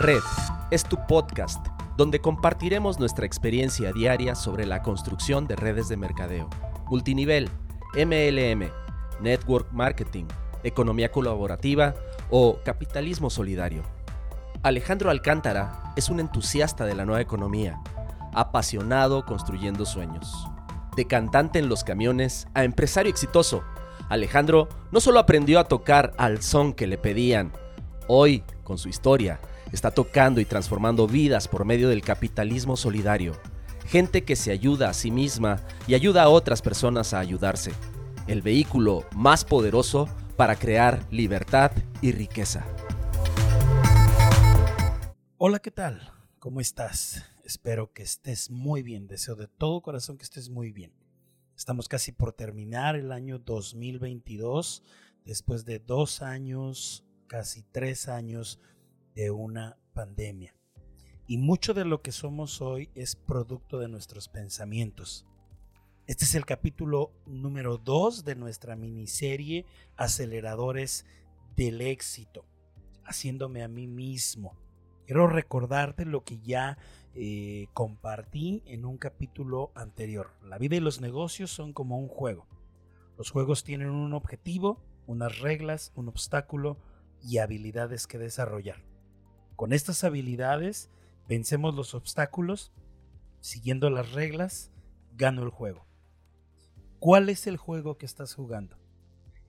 Red es tu podcast donde compartiremos nuestra experiencia diaria sobre la construcción de redes de mercadeo, multinivel, MLM, network marketing, economía colaborativa o capitalismo solidario. Alejandro Alcántara es un entusiasta de la nueva economía, apasionado construyendo sueños. De cantante en los camiones a empresario exitoso, Alejandro no solo aprendió a tocar al son que le pedían, hoy, con su historia, está tocando y transformando vidas por medio del capitalismo solidario. Gente que se ayuda a sí misma y ayuda a otras personas a ayudarse. El vehículo más poderoso para crear libertad y riqueza. Hola, ¿qué tal? ¿Cómo estás? Espero que estés muy bien. Deseo de todo corazón que estés muy bien. Estamos casi por terminar el año 2022, después de dos años, casi tres años de una pandemia. Y mucho de lo que somos hoy es producto de nuestros pensamientos. Este es el capítulo número 2 de nuestra miniserie Aceleradores del éxito, haciéndome a mí mismo. Quiero recordarte lo que ya eh, compartí en un capítulo anterior. La vida y los negocios son como un juego. Los juegos tienen un objetivo, unas reglas, un obstáculo y habilidades que desarrollar. Con estas habilidades vencemos los obstáculos, siguiendo las reglas, gano el juego. ¿Cuál es el juego que estás jugando?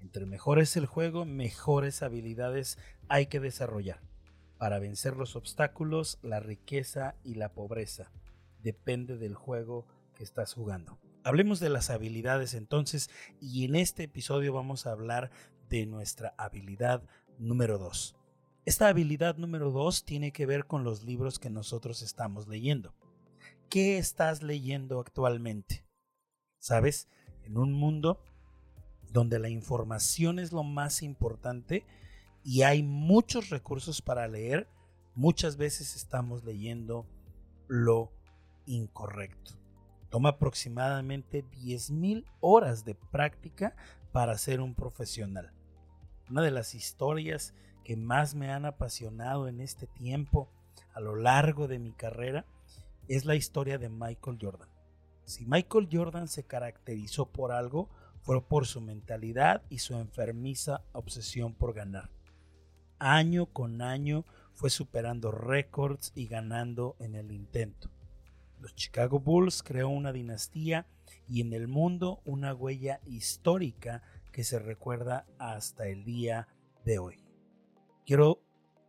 Entre mejor es el juego, mejores habilidades hay que desarrollar para vencer los obstáculos, la riqueza y la pobreza. Depende del juego que estás jugando. Hablemos de las habilidades entonces y en este episodio vamos a hablar de nuestra habilidad número 2. Esta habilidad número dos tiene que ver con los libros que nosotros estamos leyendo. ¿Qué estás leyendo actualmente? ¿Sabes? En un mundo donde la información es lo más importante y hay muchos recursos para leer, muchas veces estamos leyendo lo incorrecto. Toma aproximadamente 10.000 horas de práctica para ser un profesional. Una de las historias que más me han apasionado en este tiempo a lo largo de mi carrera es la historia de Michael Jordan. Si Michael Jordan se caracterizó por algo, fue por su mentalidad y su enfermiza obsesión por ganar. Año con año fue superando récords y ganando en el intento. Los Chicago Bulls creó una dinastía y en el mundo una huella histórica que se recuerda hasta el día de hoy quiero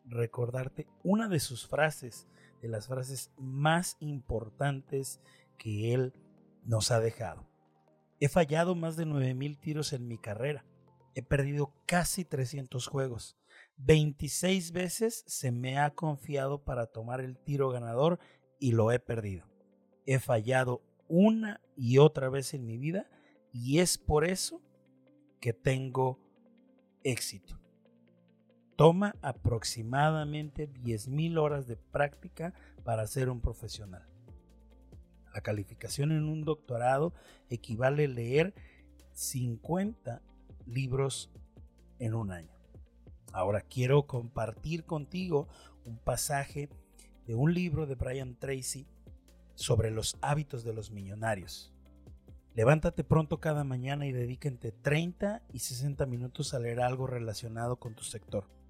recordarte una de sus frases, de las frases más importantes que él nos ha dejado. He fallado más de 9000 tiros en mi carrera. He perdido casi 300 juegos. 26 veces se me ha confiado para tomar el tiro ganador y lo he perdido. He fallado una y otra vez en mi vida y es por eso que tengo éxito. Toma aproximadamente 10.000 horas de práctica para ser un profesional. La calificación en un doctorado equivale a leer 50 libros en un año. Ahora quiero compartir contigo un pasaje de un libro de Brian Tracy sobre los hábitos de los millonarios. Levántate pronto cada mañana y dedica entre 30 y 60 minutos a leer algo relacionado con tu sector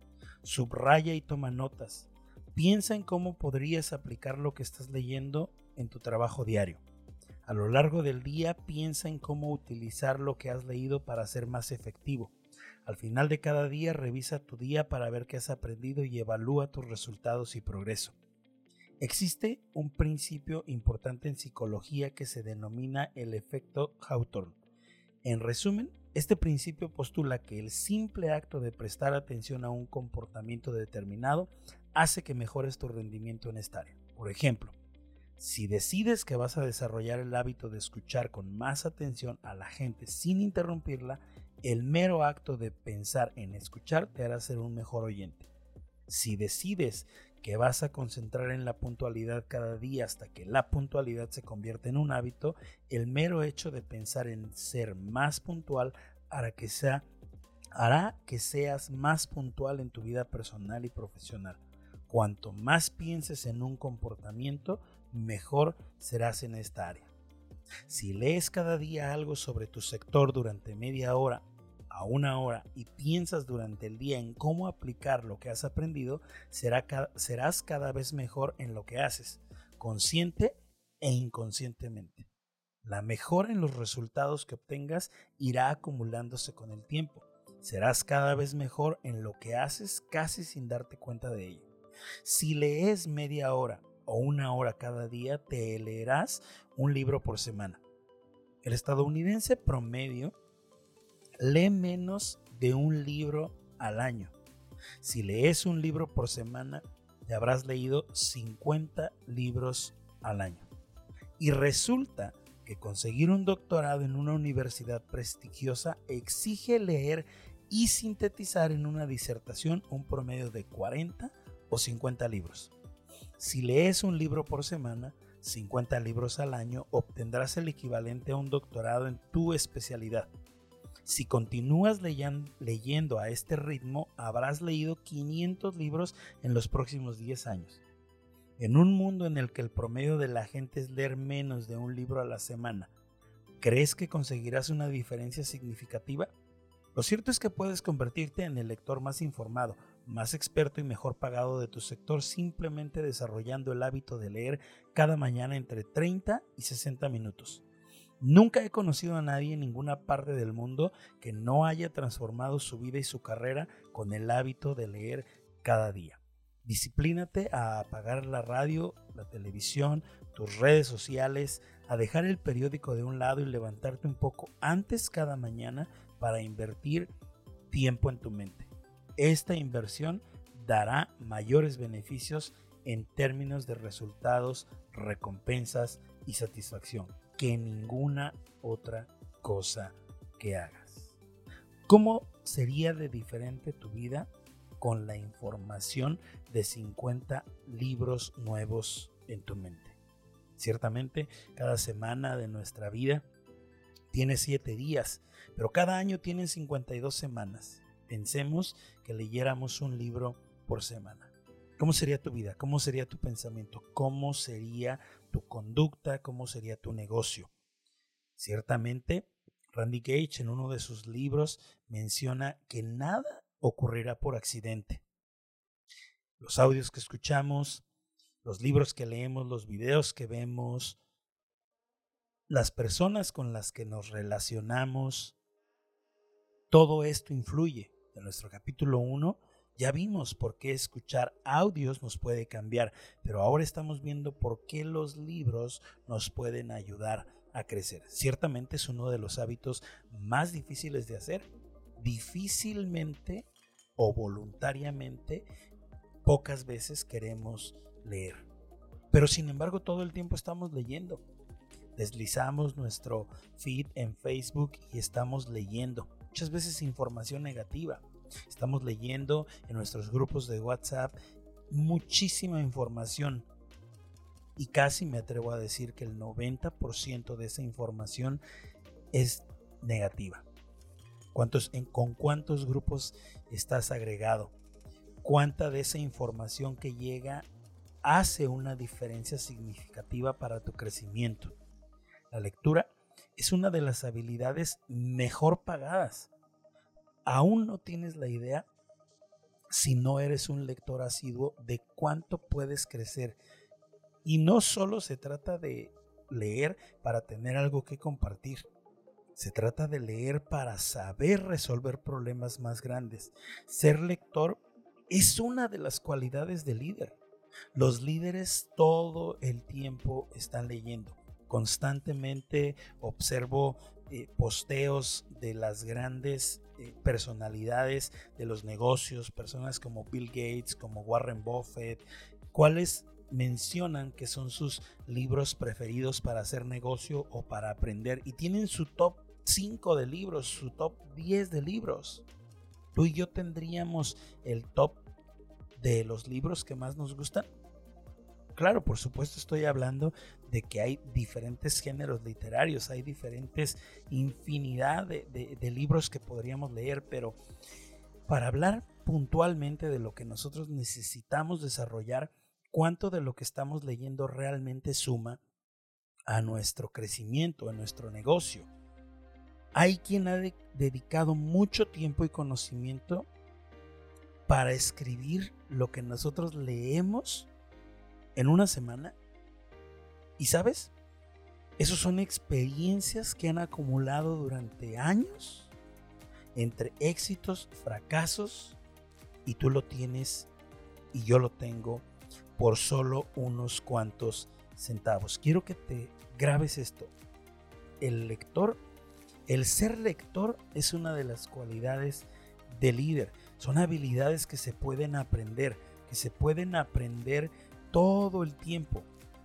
subraya y toma notas. Piensa en cómo podrías aplicar lo que estás leyendo en tu trabajo diario. A lo largo del día piensa en cómo utilizar lo que has leído para ser más efectivo. Al final de cada día revisa tu día para ver qué has aprendido y evalúa tus resultados y progreso. Existe un principio importante en psicología que se denomina el efecto Hawthorne. En resumen, este principio postula que el simple acto de prestar atención a un comportamiento determinado hace que mejores tu rendimiento en esta área. Por ejemplo, si decides que vas a desarrollar el hábito de escuchar con más atención a la gente sin interrumpirla, el mero acto de pensar en escuchar te hará ser un mejor oyente. Si decides que vas a concentrar en la puntualidad cada día hasta que la puntualidad se convierta en un hábito, el mero hecho de pensar en ser más puntual hará que, sea, hará que seas más puntual en tu vida personal y profesional. Cuanto más pienses en un comportamiento, mejor serás en esta área. Si lees cada día algo sobre tu sector durante media hora una hora y piensas durante el día en cómo aplicar lo que has aprendido, serás cada vez mejor en lo que haces, consciente e inconscientemente. La mejora en los resultados que obtengas irá acumulándose con el tiempo. Serás cada vez mejor en lo que haces casi sin darte cuenta de ello. Si lees media hora o una hora cada día, te leerás un libro por semana. El estadounidense promedio lee menos de un libro al año. Si lees un libro por semana, te habrás leído 50 libros al año. Y resulta que conseguir un doctorado en una universidad prestigiosa exige leer y sintetizar en una disertación un promedio de 40 o 50 libros. Si lees un libro por semana, 50 libros al año, obtendrás el equivalente a un doctorado en tu especialidad. Si continúas leyendo a este ritmo, habrás leído 500 libros en los próximos 10 años. En un mundo en el que el promedio de la gente es leer menos de un libro a la semana, ¿crees que conseguirás una diferencia significativa? Lo cierto es que puedes convertirte en el lector más informado, más experto y mejor pagado de tu sector simplemente desarrollando el hábito de leer cada mañana entre 30 y 60 minutos. Nunca he conocido a nadie en ninguna parte del mundo que no haya transformado su vida y su carrera con el hábito de leer cada día. Disciplínate a apagar la radio, la televisión, tus redes sociales, a dejar el periódico de un lado y levantarte un poco antes cada mañana para invertir tiempo en tu mente. Esta inversión dará mayores beneficios en términos de resultados, recompensas y satisfacción que ninguna otra cosa que hagas. ¿Cómo sería de diferente tu vida con la información de 50 libros nuevos en tu mente? Ciertamente, cada semana de nuestra vida tiene 7 días, pero cada año tiene 52 semanas. Pensemos que leyéramos un libro por semana. ¿Cómo sería tu vida? ¿Cómo sería tu pensamiento? ¿Cómo sería tu conducta? ¿Cómo sería tu negocio? Ciertamente, Randy Gage en uno de sus libros menciona que nada ocurrirá por accidente. Los audios que escuchamos, los libros que leemos, los videos que vemos, las personas con las que nos relacionamos, todo esto influye. En nuestro capítulo 1 ya vimos por qué escuchar audios nos puede cambiar, pero ahora estamos viendo por qué los libros nos pueden ayudar a crecer. Ciertamente es uno de los hábitos más difíciles de hacer. Difícilmente o voluntariamente pocas veces queremos leer. Pero sin embargo todo el tiempo estamos leyendo. Deslizamos nuestro feed en Facebook y estamos leyendo. Muchas veces información negativa Estamos leyendo en nuestros grupos de WhatsApp muchísima información y casi me atrevo a decir que el 90% de esa información es negativa. ¿Cuántos, ¿Con cuántos grupos estás agregado? ¿Cuánta de esa información que llega hace una diferencia significativa para tu crecimiento? La lectura es una de las habilidades mejor pagadas aún no tienes la idea, si no eres un lector asiduo, de cuánto puedes crecer. Y no solo se trata de leer para tener algo que compartir. Se trata de leer para saber resolver problemas más grandes. Ser lector es una de las cualidades del líder. Los líderes todo el tiempo están leyendo. Constantemente observo eh, posteos de las grandes eh, personalidades de los negocios, personas como Bill Gates, como Warren Buffett, cuáles mencionan que son sus libros preferidos para hacer negocio o para aprender y tienen su top 5 de libros, su top 10 de libros. Tú y yo tendríamos el top de los libros que más nos gustan. Claro, por supuesto estoy hablando de que hay diferentes géneros literarios, hay diferentes infinidad de, libros que podríamos leer, pero para hablar puntualmente de lo que nosotros necesitamos desarrollar, cuánto de lo que estamos leyendo realmente suma a nuestro crecimiento, a nuestro negocio. Hay quien ha dedicado mucho tiempo y conocimiento para escribir lo que nosotros leemos en una semana. Y sabes, esas son experiencias que han acumulado durante años entre éxitos, fracasos, y tú lo tienes y yo lo tengo por solo unos cuantos centavos. Quiero que te grabes esto. El lector, el ser lector es una de las cualidades del líder. Son habilidades que se pueden aprender, que se pueden aprender todo el tiempo.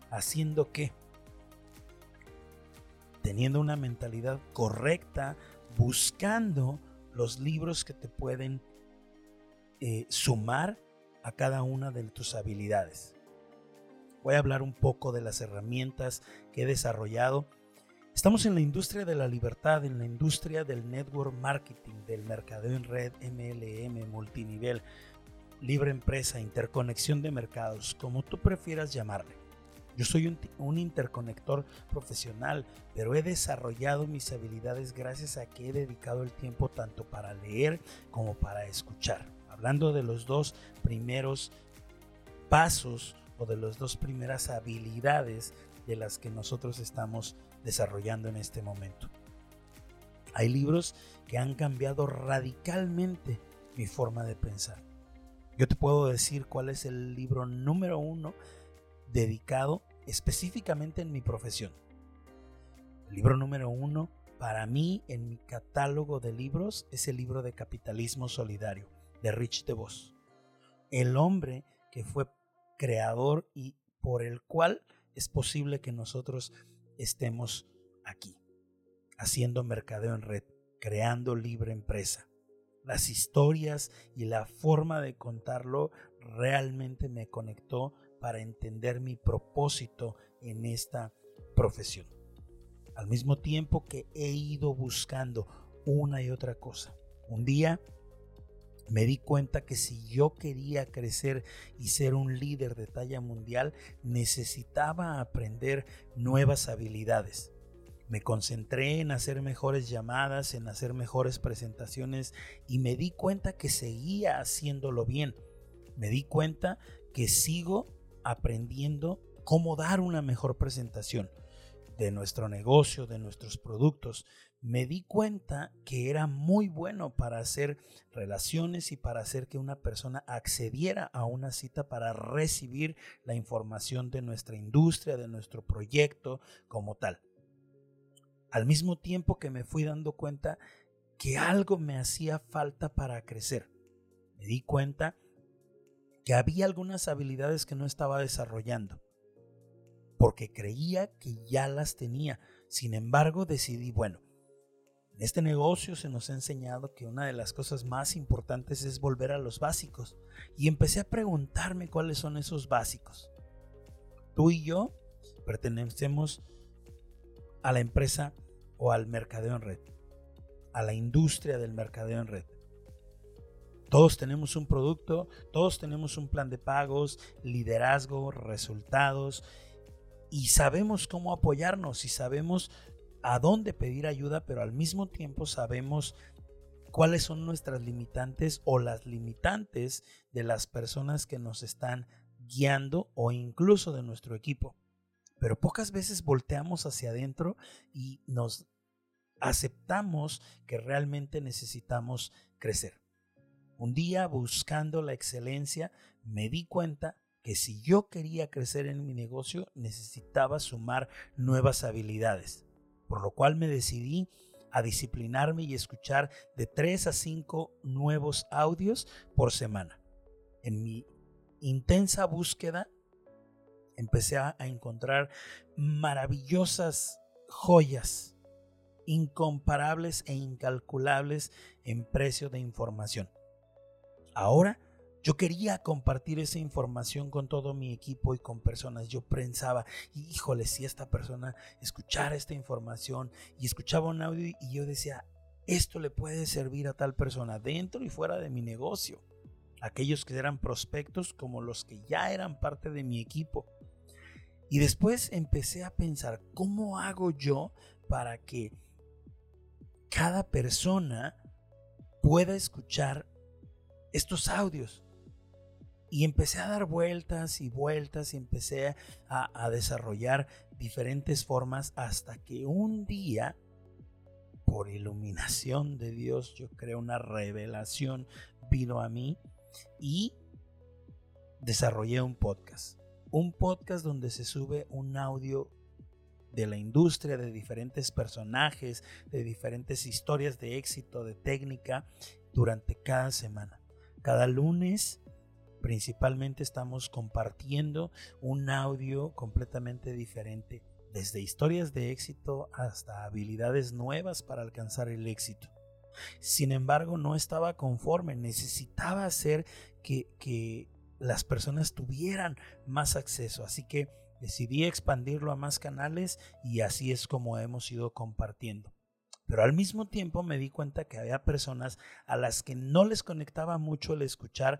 ¿Haciendo qué? Teniendo una mentalidad correcta, buscando los libros que te pueden eh, sumar a cada una de tus habilidades. Voy a hablar un poco de las herramientas que he desarrollado. Estamos en la industria de la libertad, en la industria del network marketing, del mercadeo en red, MLM, multinivel, libre empresa, interconexión de mercados, como tú prefieras llamarle. Yo soy un, interconector profesional, pero he desarrollado mis habilidades gracias a que he dedicado el tiempo tanto para leer como para escuchar. Hablando de los dos primeros pasos o de las dos primeras habilidades de las que nosotros estamos desarrollando en este momento. Hay libros que han cambiado radicalmente mi forma de pensar. Yo te puedo decir cuál es el libro número uno dedicado específicamente en mi profesión. El libro número uno para mí en mi catálogo de libros es el libro de Capitalismo Solidario de Rich DeVos. El hombre que fue creador y por el cual es posible que nosotros estemos aquí, haciendo mercadeo en red, creando libre empresa. Las historias y la forma de contarlo realmente me conectó para entender mi propósito en esta profesión. Al mismo tiempo que he ido buscando una y otra cosa. Un día me di cuenta que si yo quería crecer y ser un líder de talla mundial, necesitaba aprender nuevas habilidades. Me concentré en hacer mejores llamadas, en hacer mejores presentaciones y me di cuenta que seguía haciéndolo bien. Me di cuenta que sigo aprendiendo cómo dar una mejor presentación de nuestro negocio, de nuestros productos, me di cuenta que era muy bueno para hacer relaciones y para hacer que una persona accediera a una cita para recibir la información de nuestra industria, de nuestro proyecto como tal. Al mismo tiempo que me fui dando cuenta que algo me hacía falta para crecer, me di cuenta que había algunas habilidades que no estaba desarrollando, porque creía que ya las tenía. Sin embargo, decidí, bueno, en este negocio se nos ha enseñado que una de las cosas más importantes es volver a los básicos. Y empecé a preguntarme cuáles son esos básicos. Tú y yo pertenecemos a la empresa o al mercadeo en red, a la industria del mercadeo en red. Todos tenemos un producto, todos tenemos un plan de pagos, liderazgo, resultados y sabemos cómo apoyarnos y sabemos a dónde pedir ayuda, pero al mismo tiempo sabemos cuáles son nuestras limitantes o las limitantes de las personas que nos están guiando o incluso de nuestro equipo. Pero pocas veces volteamos hacia adentro y nos aceptamos que realmente necesitamos crecer. Un día buscando la excelencia me di cuenta que si yo quería crecer en mi negocio necesitaba sumar nuevas habilidades, por lo cual me decidí a disciplinarme y escuchar de 3 a 5 nuevos audios por semana. En mi intensa búsqueda empecé a encontrar maravillosas joyas, incomparables e incalculables en precio de información. Ahora yo quería compartir esa información con todo mi equipo y con personas. Yo pensaba, híjole, si esta persona escuchara esta información y escuchaba un audio y yo decía, esto le puede servir a tal persona dentro y fuera de mi negocio. aquellos que eran prospectos como los que ya eran parte de mi equipo. Y después empecé a pensar, ¿cómo hago yo para que cada persona pueda escuchar estos audios? Y empecé a dar vueltas y vueltas y empecé a, desarrollar diferentes formas hasta que un día, por iluminación de Dios, yo creo una revelación vino a mí y desarrollé un podcast. Un podcast donde se sube un audio de la industria, de diferentes personajes, de diferentes historias de éxito, de técnica, durante cada semana. Cada lunes principalmente estamos compartiendo un audio completamente diferente, desde historias de éxito hasta habilidades nuevas para alcanzar el éxito. Sin embargo, no estaba conforme, necesitaba hacer que, que las personas tuvieran más acceso, así que decidí expandirlo a más canales y así es como hemos ido compartiendo. Pero al mismo tiempo me di cuenta que había personas a las que no les conectaba mucho el escuchar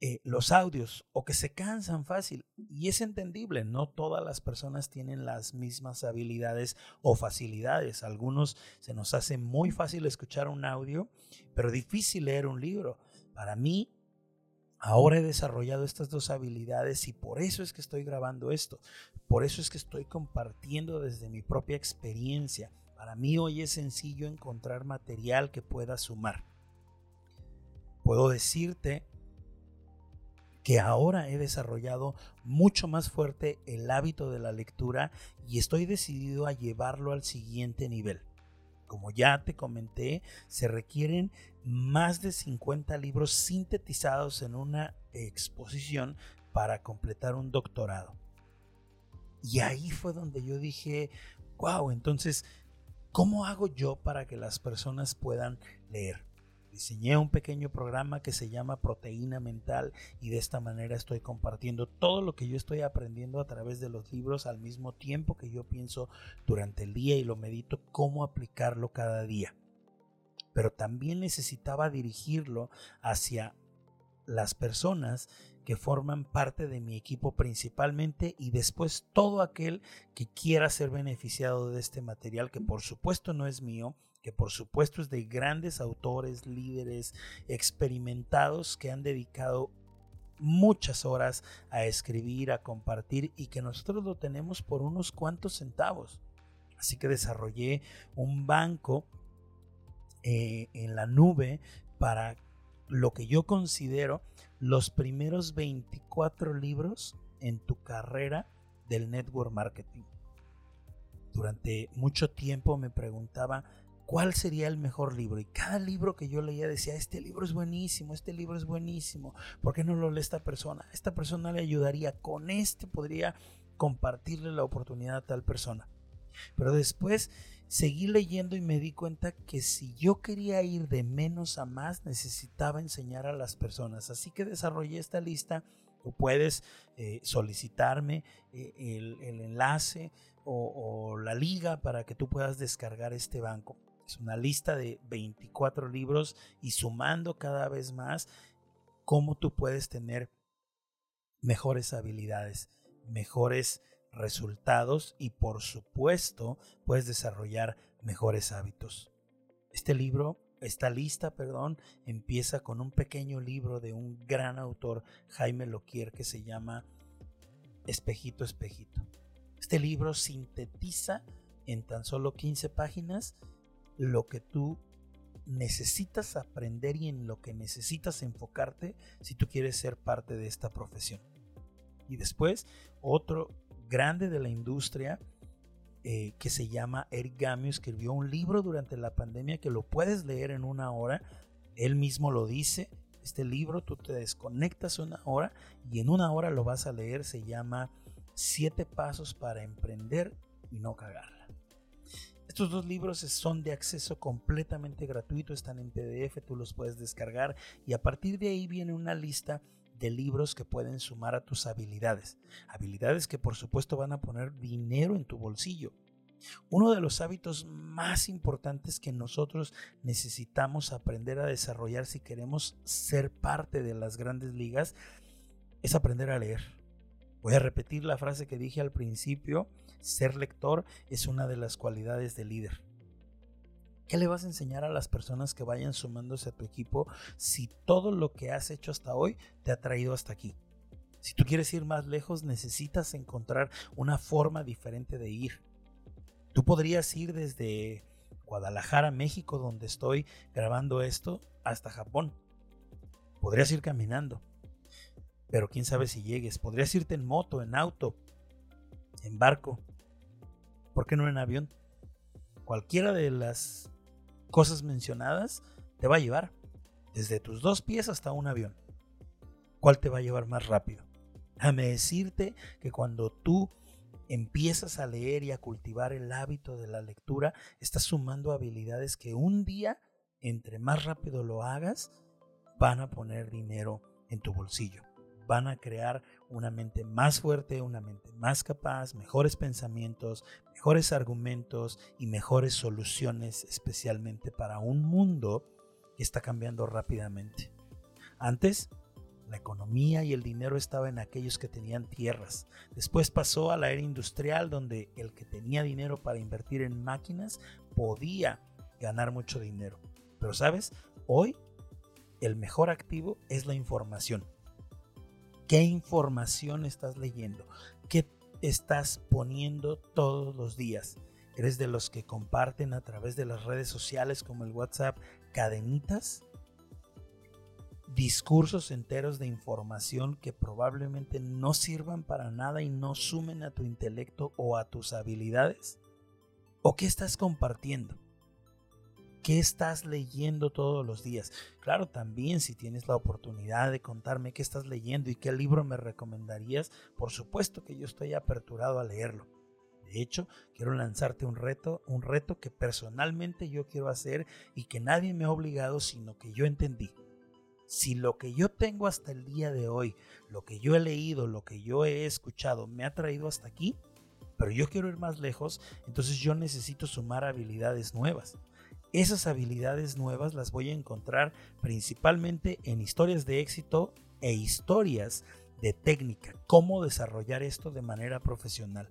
eh, los audios o que se cansan fácil. Y es entendible, no todas las personas tienen las mismas habilidades o facilidades. algunos se nos hace muy fácil escuchar un audio, pero difícil leer un libro. Para mí, ahora he desarrollado estas dos habilidades y por eso es que estoy grabando esto. Por eso es que estoy compartiendo desde mi propia experiencia. Para mí hoy es sencillo encontrar material que pueda sumar. Puedo decirte que ahora he desarrollado mucho más fuerte el hábito de la lectura y estoy decidido a llevarlo al siguiente nivel. Como ya te comenté, se requieren más de 50 libros sintetizados en una exposición para completar un doctorado. Y ahí fue donde yo dije, wow, entonces, ¿cómo hago yo para que las personas puedan leer? Diseñé un pequeño programa que se llama Proteína Mental y de esta manera estoy compartiendo todo lo que yo estoy aprendiendo a través de los libros al mismo tiempo que yo pienso durante el día y lo medito cómo aplicarlo cada día. Pero también necesitaba dirigirlo hacia las personas que forman parte de mi equipo principalmente y después todo aquel que quiera ser beneficiado de este material que por supuesto no es mío, que por supuesto es de grandes autores, líderes, experimentados que han dedicado muchas horas a escribir, a compartir y que nosotros lo tenemos por unos cuantos centavos. Así que desarrollé un banco eh, en la nube para lo que yo considero los primeros 24 libros en tu carrera del network marketing. Durante mucho tiempo me preguntaba cuál sería el mejor libro. Y cada libro que yo leía decía, este libro es buenísimo, este libro es buenísimo. ¿Por qué no lo lee esta persona? Esta persona le ayudaría. Con este podría compartirle la oportunidad a tal persona. Pero después seguí leyendo y me di cuenta que si yo quería ir de menos a más, necesitaba enseñar a las personas. Así que desarrollé esta lista. Tú puedes eh, solicitarme eh, el, enlace o la liga para que tú puedas descargar este banco. Es una lista de 24 libros y sumando cada vez más cómo tú puedes tener mejores habilidades, mejores resultados y por supuesto puedes desarrollar mejores hábitos. Este libro, esta lista, perdón, empieza con un pequeño libro de un gran autor, Jaime Loquier, que se llama Espejito, Espejito. Este libro sintetiza en tan solo 15 páginas lo que tú necesitas aprender y en lo que necesitas enfocarte si tú quieres ser parte de esta profesión. Y después, otro grande de la industria eh, que se llama Eric Gamio escribió un libro durante la pandemia que lo puedes leer en una hora. Él mismo lo dice. Este libro tú te desconectas una hora y en una hora lo vas a leer. Se llama Siete Pasos para Emprender y No Cagar. Estos dos libros son de acceso completamente gratuito, están en PDF, tú los puedes descargar y a partir de ahí viene una lista de libros que pueden sumar a tus habilidades. Habilidades que por supuesto van a poner dinero en tu bolsillo. Uno de los hábitos más importantes que nosotros necesitamos aprender a desarrollar si queremos ser parte de las grandes ligas es aprender a leer. Voy a repetir la frase que dije al principio, ser lector es una de las cualidades del líder. ¿Qué le vas a enseñar a las personas que vayan sumándose a tu equipo si todo lo que has hecho hasta hoy te ha traído hasta aquí? Si tú quieres ir más lejos, necesitas encontrar una forma diferente de ir. Tú podrías ir desde Guadalajara, México, donde estoy grabando esto, hasta Japón. Podrías ir caminando. Pero quién sabe si llegues. Podrías irte en moto, en auto, en barco. ¿Por qué no en avión? Cualquiera de las cosas mencionadas te va a llevar desde tus dos pies hasta un avión. ¿Cuál te va a llevar más rápido? Déjame decirte que cuando tú empiezas a leer y a cultivar el hábito de la lectura, estás sumando habilidades que un día, entre más rápido lo hagas, van a poner dinero en tu bolsillo. Van a crear una mente más fuerte, una mente más capaz, mejores pensamientos, mejores argumentos y mejores soluciones, especialmente para un mundo que está cambiando rápidamente. Antes, la economía y el dinero estaba en aquellos que tenían tierras. Después pasó a la era industrial donde el que tenía dinero para invertir en máquinas podía ganar mucho dinero. Pero sabes, hoy el mejor activo es la información. ¿Qué información estás leyendo? ¿Qué estás poniendo todos los días? ¿Eres de los que comparten a través de las redes sociales como el WhatsApp cadenitas? discursos enteros de información que probablemente no sirvan para nada y no sumen a tu intelecto o a tus habilidades? ¿O qué estás compartiendo? ¿Qué estás leyendo todos los días? Claro, también si tienes la oportunidad de contarme qué estás leyendo y qué libro me recomendarías, por supuesto que yo estoy aperturado a leerlo. De hecho, quiero lanzarte un reto, un reto que personalmente yo quiero hacer y que nadie me ha obligado, sino que yo entendí si lo que yo tengo hasta el día de hoy, lo que yo he leído, lo que yo he escuchado, me ha traído hasta aquí, pero yo quiero ir más lejos, entonces yo necesito sumar habilidades nuevas. Esas habilidades nuevas las voy a encontrar principalmente en historias de éxito e historias de técnica, cómo desarrollar esto de manera profesional.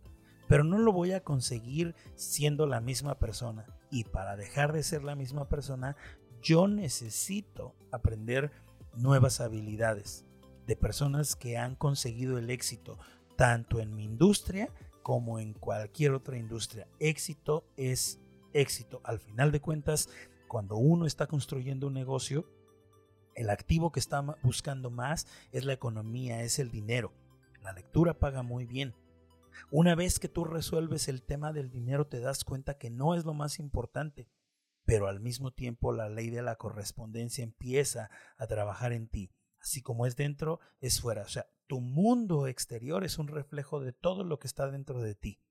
Pero no lo voy a conseguir siendo la misma persona. Y para dejar de ser la misma persona, yo necesito aprender nuevas habilidades de personas que han conseguido el éxito tanto en mi industria como en cualquier otra industria. Éxito es éxito. Al final de cuentas, cuando uno está construyendo un negocio, el activo que está buscando más es la economía, es el dinero. La lectura paga muy bien. Una vez que tú resuelves el tema del dinero, te das cuenta que no es lo más importante pero al mismo tiempo la ley de la correspondencia empieza a trabajar en ti. Así como es dentro, es fuera. O sea, tu mundo exterior es un reflejo de todo lo que está dentro de ti.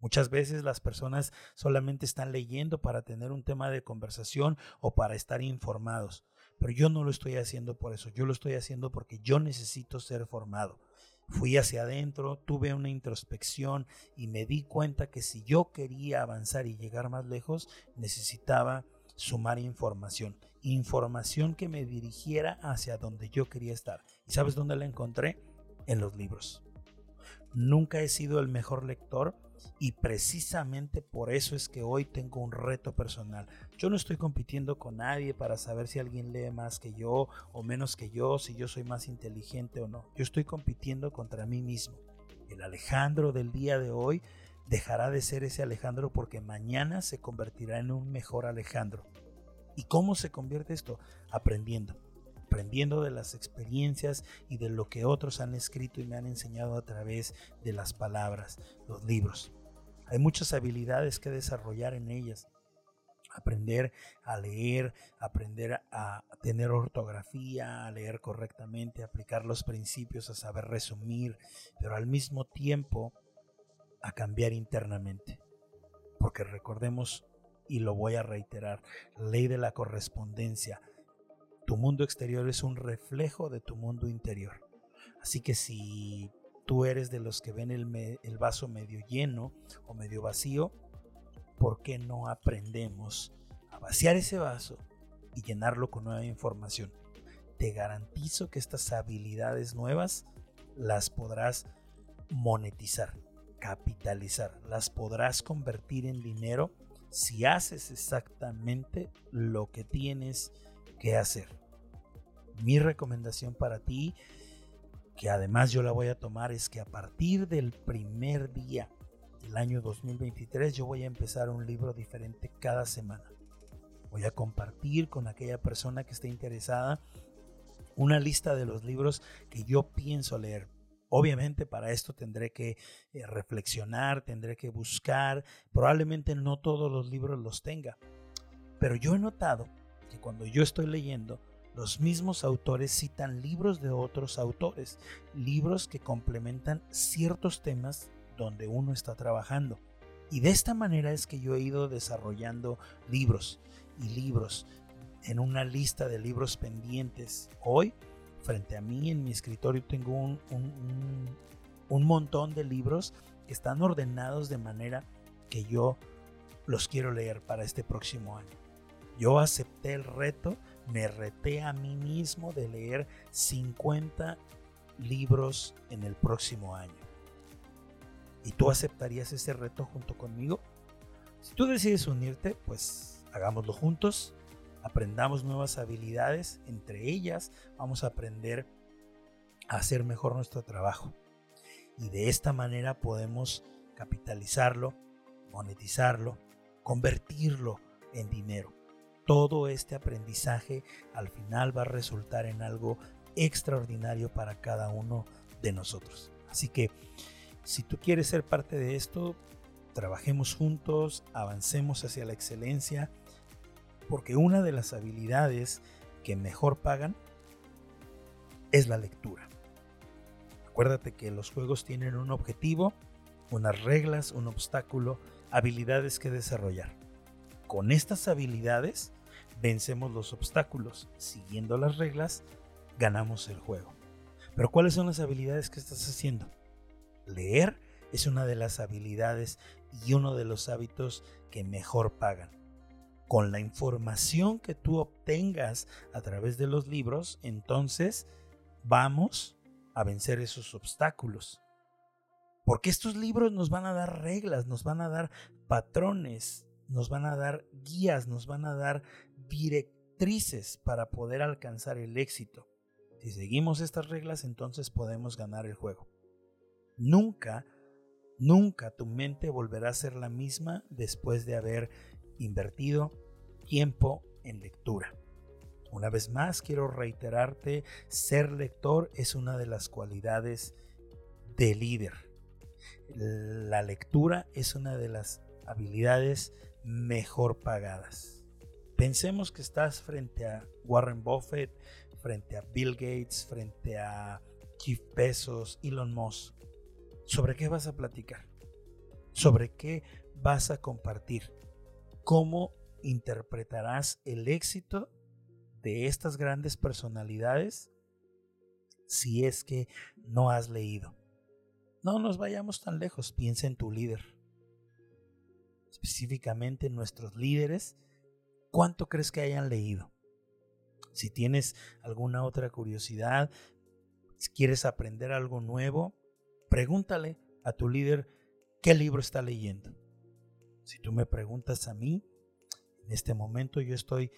Muchas veces las personas solamente están leyendo para tener un tema de conversación o para estar informados. Pero yo no lo estoy haciendo por eso, yo lo estoy haciendo porque yo necesito ser formado. Fui hacia adentro, tuve una introspección y me di cuenta que si yo quería avanzar y llegar más lejos, necesitaba sumar información. Información que me dirigiera hacia donde yo quería estar. ¿Y sabes dónde la encontré? En los libros. Nunca he sido el mejor lector, y precisamente por eso es que hoy tengo un reto personal. Yo no estoy compitiendo con nadie para saber si alguien lee más que yo o menos que yo, si yo soy más inteligente o no. Yo estoy compitiendo contra mí mismo. El Alejandro del día de hoy dejará de ser ese Alejandro porque mañana se convertirá en un mejor Alejandro. ¿Y cómo se convierte esto? Aprendiendo aprendiendo de las experiencias y de lo que otros han escrito y me han enseñado a través de las palabras, los libros. Hay muchas habilidades que desarrollar en ellas. Aprender a leer, aprender a tener ortografía, a leer correctamente, aplicar los principios, a saber resumir, pero al mismo tiempo a cambiar internamente. Porque recordemos, y lo voy a reiterar, ley de la correspondencia, tu mundo exterior es un reflejo de tu mundo interior. Así que si tú eres de los que ven el, vaso medio lleno o medio vacío, ¿por qué no aprendemos a vaciar ese vaso y llenarlo con nueva información? Te garantizo que estas habilidades nuevas las podrás monetizar, capitalizar, las podrás convertir en dinero si haces exactamente lo que tienes que hacer. Mi recomendación para ti, que además yo la voy a tomar, es que a partir del primer día del año 2023 yo voy a empezar un libro diferente cada semana. Voy a compartir con aquella persona que esté interesada una lista de los libros que yo pienso leer. Obviamente para esto tendré que eh, reflexionar, tendré que buscar, probablemente no todos los libros los tenga, pero yo he notado que cuando yo estoy leyendo, los mismos autores citan libros de otros autores, libros que complementan ciertos temas donde uno está trabajando. Y de esta manera es que yo he ido desarrollando libros y libros en una lista de libros pendientes. Hoy, frente a mí en mi escritorio, tengo un, un, montón de libros que están ordenados de manera que yo los quiero leer para este próximo año. Yo acepté el reto, me reté a mí mismo de leer 50 libros en el próximo año. ¿Y tú aceptarías ese reto junto conmigo? Si tú decides unirte, pues hagámoslo juntos, aprendamos nuevas habilidades, entre ellas vamos a aprender a hacer mejor nuestro trabajo. Y de esta manera podemos capitalizarlo, monetizarlo, convertirlo en dinero. Todo este aprendizaje al final va a resultar en algo extraordinario para cada uno de nosotros. Así que si tú quieres ser parte de esto, trabajemos juntos, avancemos hacia la excelencia, porque una de las habilidades que mejor pagan es la lectura. Acuérdate que los juegos tienen un objetivo, unas reglas, un obstáculo, habilidades que desarrollar. Con estas habilidades vencemos los obstáculos. Siguiendo las reglas, ganamos el juego. Pero ¿cuáles son las habilidades que estás haciendo? Leer es una de las habilidades y uno de los hábitos que mejor pagan. Con la información que tú obtengas a través de los libros, entonces vamos a vencer esos obstáculos. Porque estos libros nos van a dar reglas, nos van a dar patrones, nos van a dar guías, nos van a dar directrices para poder alcanzar el éxito. Si seguimos estas reglas, entonces podemos ganar el juego. Nunca, nunca tu mente volverá a ser la misma después de haber invertido tiempo en lectura. Una vez más, quiero reiterarte, ser lector es una de las cualidades de líder. La lectura es una de las habilidades mejor pagadas. Pensemos que estás frente a Warren Buffett, frente a Bill Gates, frente a Jeff Bezos, Elon Musk. ¿Sobre qué vas a platicar? ¿Sobre qué vas a compartir? ¿Cómo interpretarás el éxito de estas grandes personalidades si es que no has leído? No nos vayamos tan lejos, piensa en tu líder. Específicamente nuestros líderes, ¿cuánto crees que hayan leído? Si tienes alguna otra curiosidad, si quieres aprender algo nuevo, Pregúntale a tu líder qué libro está leyendo. Si tú me preguntas a mí, en este momento yo estoy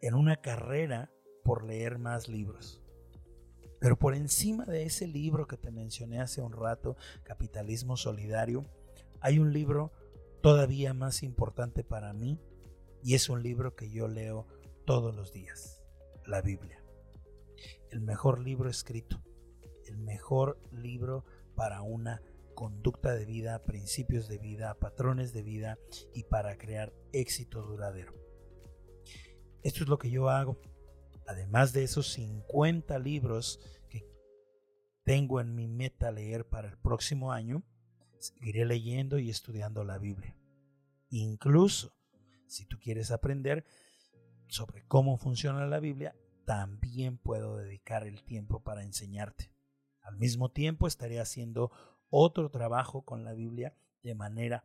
en una carrera por leer más libros. Pero por encima de ese libro que te mencioné hace un rato, Capitalismo Solidario, hay un libro todavía más importante para mí y es un libro que yo leo todos los días, la Biblia. El mejor libro escrito, el mejor libro para una conducta de vida, principios de vida, patrones de vida y para crear éxito duradero. Esto es lo que yo hago. Además de esos 50 libros que tengo en mi meta leer para el próximo año, seguiré leyendo y estudiando la Biblia. Incluso si tú quieres aprender sobre cómo funciona la Biblia, también puedo dedicar el tiempo para enseñarte. Al mismo tiempo estaré haciendo otro trabajo con la Biblia de manera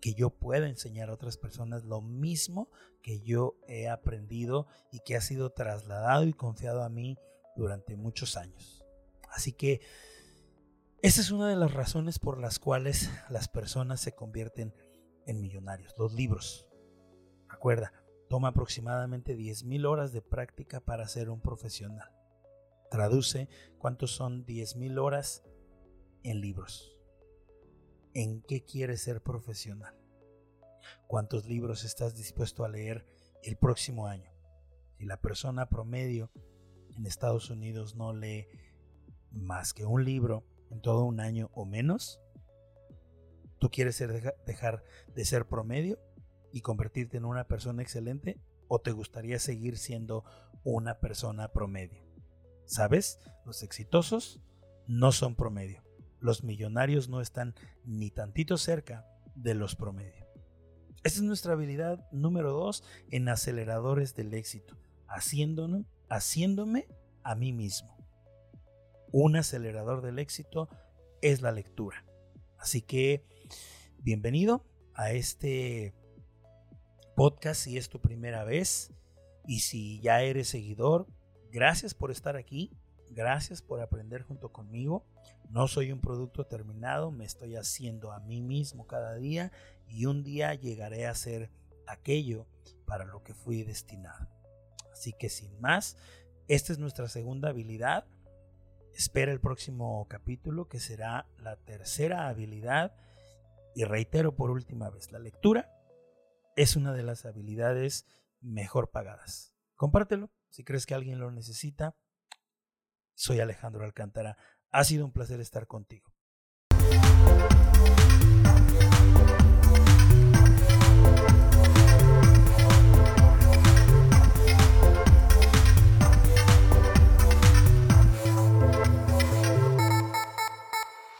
que yo pueda enseñar a otras personas lo mismo que yo he aprendido y que ha sido trasladado y confiado a mí durante muchos años. Así que esa es una de las razones por las cuales las personas se convierten en millonarios, los libros. Recuerda, toma aproximadamente 10.000 horas de práctica para ser un profesional. Traduce cuántos son 10.000 horas en libros. ¿En qué quieres ser profesional? ¿Cuántos libros estás dispuesto a leer el próximo año? Si la persona promedio en Estados Unidos no lee más que un libro en todo un año o menos, ¿tú quieres dejar de ser promedio y convertirte en una persona excelente o te gustaría seguir siendo una persona promedio? ¿Sabes? Los exitosos no son promedio. Los millonarios no están ni tantito cerca de los promedios. Esa es nuestra habilidad número dos en aceleradores del éxito, haciéndome a mí mismo. Un acelerador del éxito es la lectura. Así que bienvenido a este podcast si es tu primera vez y si ya eres seguidor, gracias por estar aquí, gracias por aprender junto conmigo. No soy un producto terminado, me estoy haciendo a mí mismo cada día y un día llegaré a ser aquello para lo que fui destinado. Así que sin más, esta es nuestra segunda habilidad. Espera el próximo capítulo que será la tercera habilidad. Y reitero por última vez, la lectura es una de las habilidades mejor pagadas. Compártelo si crees que alguien lo necesita. Soy Alejandro Alcántara. Ha sido un placer estar contigo.